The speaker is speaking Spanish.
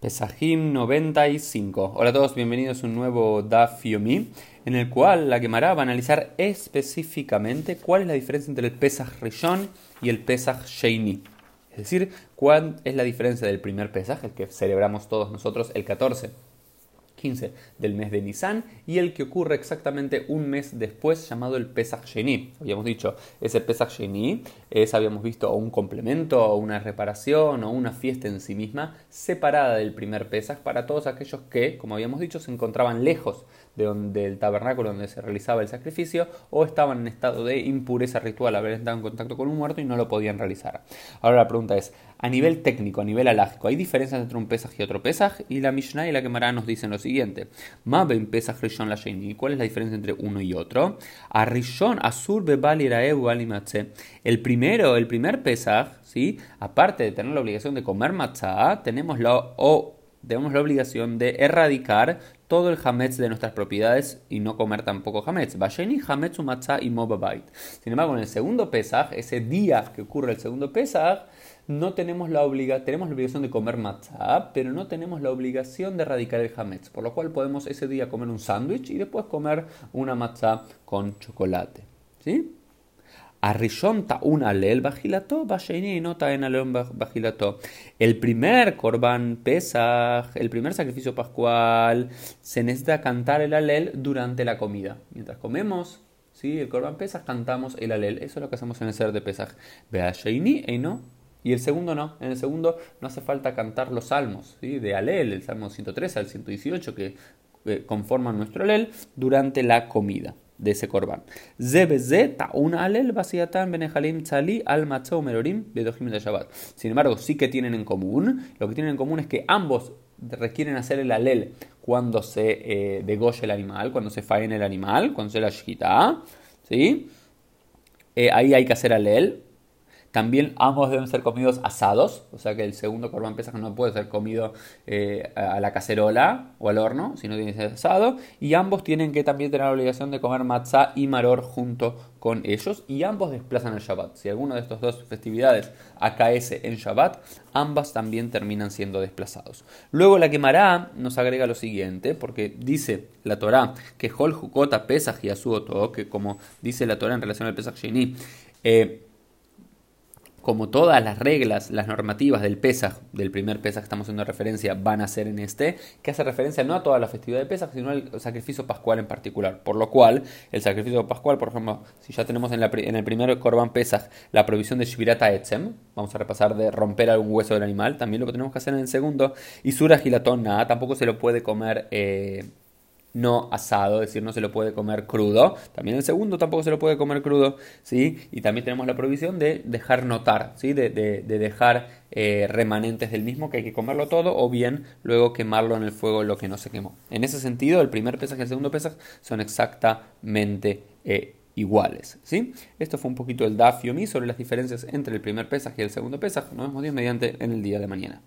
Pesajim 95. Hola a todos, bienvenidos a un nuevo Daf Yomi, en el cual la Gemara va a analizar específicamente cuál es la diferencia entre el Pesaj Rishon y el Pesaj Sheini. Es decir, cuál es la diferencia del primer Pesaj, el que celebramos todos nosotros el 14 15 del mes de Nisan y el que ocurre exactamente un mes después llamado el Pesach Sheni. Habíamos dicho, ese Pesach Sheni es, habíamos visto, un complemento o una reparación o una fiesta en sí misma separada del primer Pesach para todos aquellos que, como habíamos dicho, se encontraban lejos de donde, del tabernáculo donde se realizaba el sacrificio o estaban en estado de impureza ritual, haber estado en contacto con un muerto y no lo podían realizar. Ahora la pregunta es, a nivel técnico, a nivel alágico, ¿hay diferencias entre un Pesaj y otro Pesaj? Y la Mishnah y la Gemara nos dicen lo siguiente. Maben Pesaj Rishon la ¿Cuál es la diferencia entre uno y otro? A Rishon Asur Bebal El primero, el primer Pesaj, ¿sí? aparte de tener la obligación de comer matzah, tenemos la, o, tenemos la obligación de erradicar todo el hametz de nuestras propiedades y no comer tampoco hametz. Vayeni hametz matzah y mobabait. Sin embargo, en el segundo Pesaj, ese día que ocurre el segundo Pesaj, no tenemos la, obliga tenemos la obligación de comer matzah, pero no tenemos la obligación de erradicar el hametz, por lo cual podemos ese día comer un sándwich y después comer una matzah con chocolate. ¿Sí? Arishon un alel bajilato, y nota en alel bajilato. El primer korban pesaj, el primer sacrificio pascual, se necesita cantar el alel durante la comida. Mientras comemos, ¿sí? el korban pesaj, cantamos el alel. Eso es lo que hacemos en el ser de pesaj. Vea y no y el segundo no, en el segundo no hace falta cantar los salmos, ¿sí? de Alel, el salmo 103 al 118 que eh, conforman nuestro Alel durante la comida de ese corbán. Sin embargo, sí que tienen en común, lo que tienen en común es que ambos requieren hacer el alel cuando se eh, el animal, cuando se faena el animal, cuando se la shita, ¿sí? Eh, ahí hay que hacer alel, también ambos deben ser comidos asados, o sea que el segundo corban pesaj no puede ser comido eh, a la cacerola o al horno, sino tiene que ser asado. Y ambos tienen que también tener la obligación de comer matzah y maror junto con ellos. Y ambos desplazan el Shabbat. Si alguna de estas dos festividades acaece en Shabbat, ambas también terminan siendo desplazados. Luego la quemará nos agrega lo siguiente, porque dice la Torah que Hol Jukota Pesach y Asuoto, que como dice la Torah en relación al Pesach Sheni, eh, como todas las reglas, las normativas del Pesaj, del primer Pesaj que estamos haciendo referencia, van a ser en este, que hace referencia no a toda la festividad de Pesaj, sino al sacrificio pascual en particular. Por lo cual, el sacrificio pascual, por ejemplo, si ya tenemos en, el primer Corban Pesaj la provisión de Shvirata Etzem, vamos a repasar de romper algún hueso del animal, también lo que tenemos que hacer en el segundo, y Sura Gilatón, nada, tampoco se lo puede comer. Eh, no asado, es decir, no se lo puede comer crudo. También el segundo tampoco se lo puede comer crudo, ¿sí? Y también tenemos la provisión de dejar notar, ¿sí? De, dejar eh, remanentes del mismo, que hay que comerlo todo, o bien luego quemarlo en el fuego lo que no se quemó. En ese sentido, el primer pesaje y el segundo pesaje son exactamente eh, iguales, ¿sí? Esto fue un poquito el Daf Yomi sobre las diferencias entre el primer pesaje y el segundo pesaje. Nos vemos Dios mediante en el día de mañana.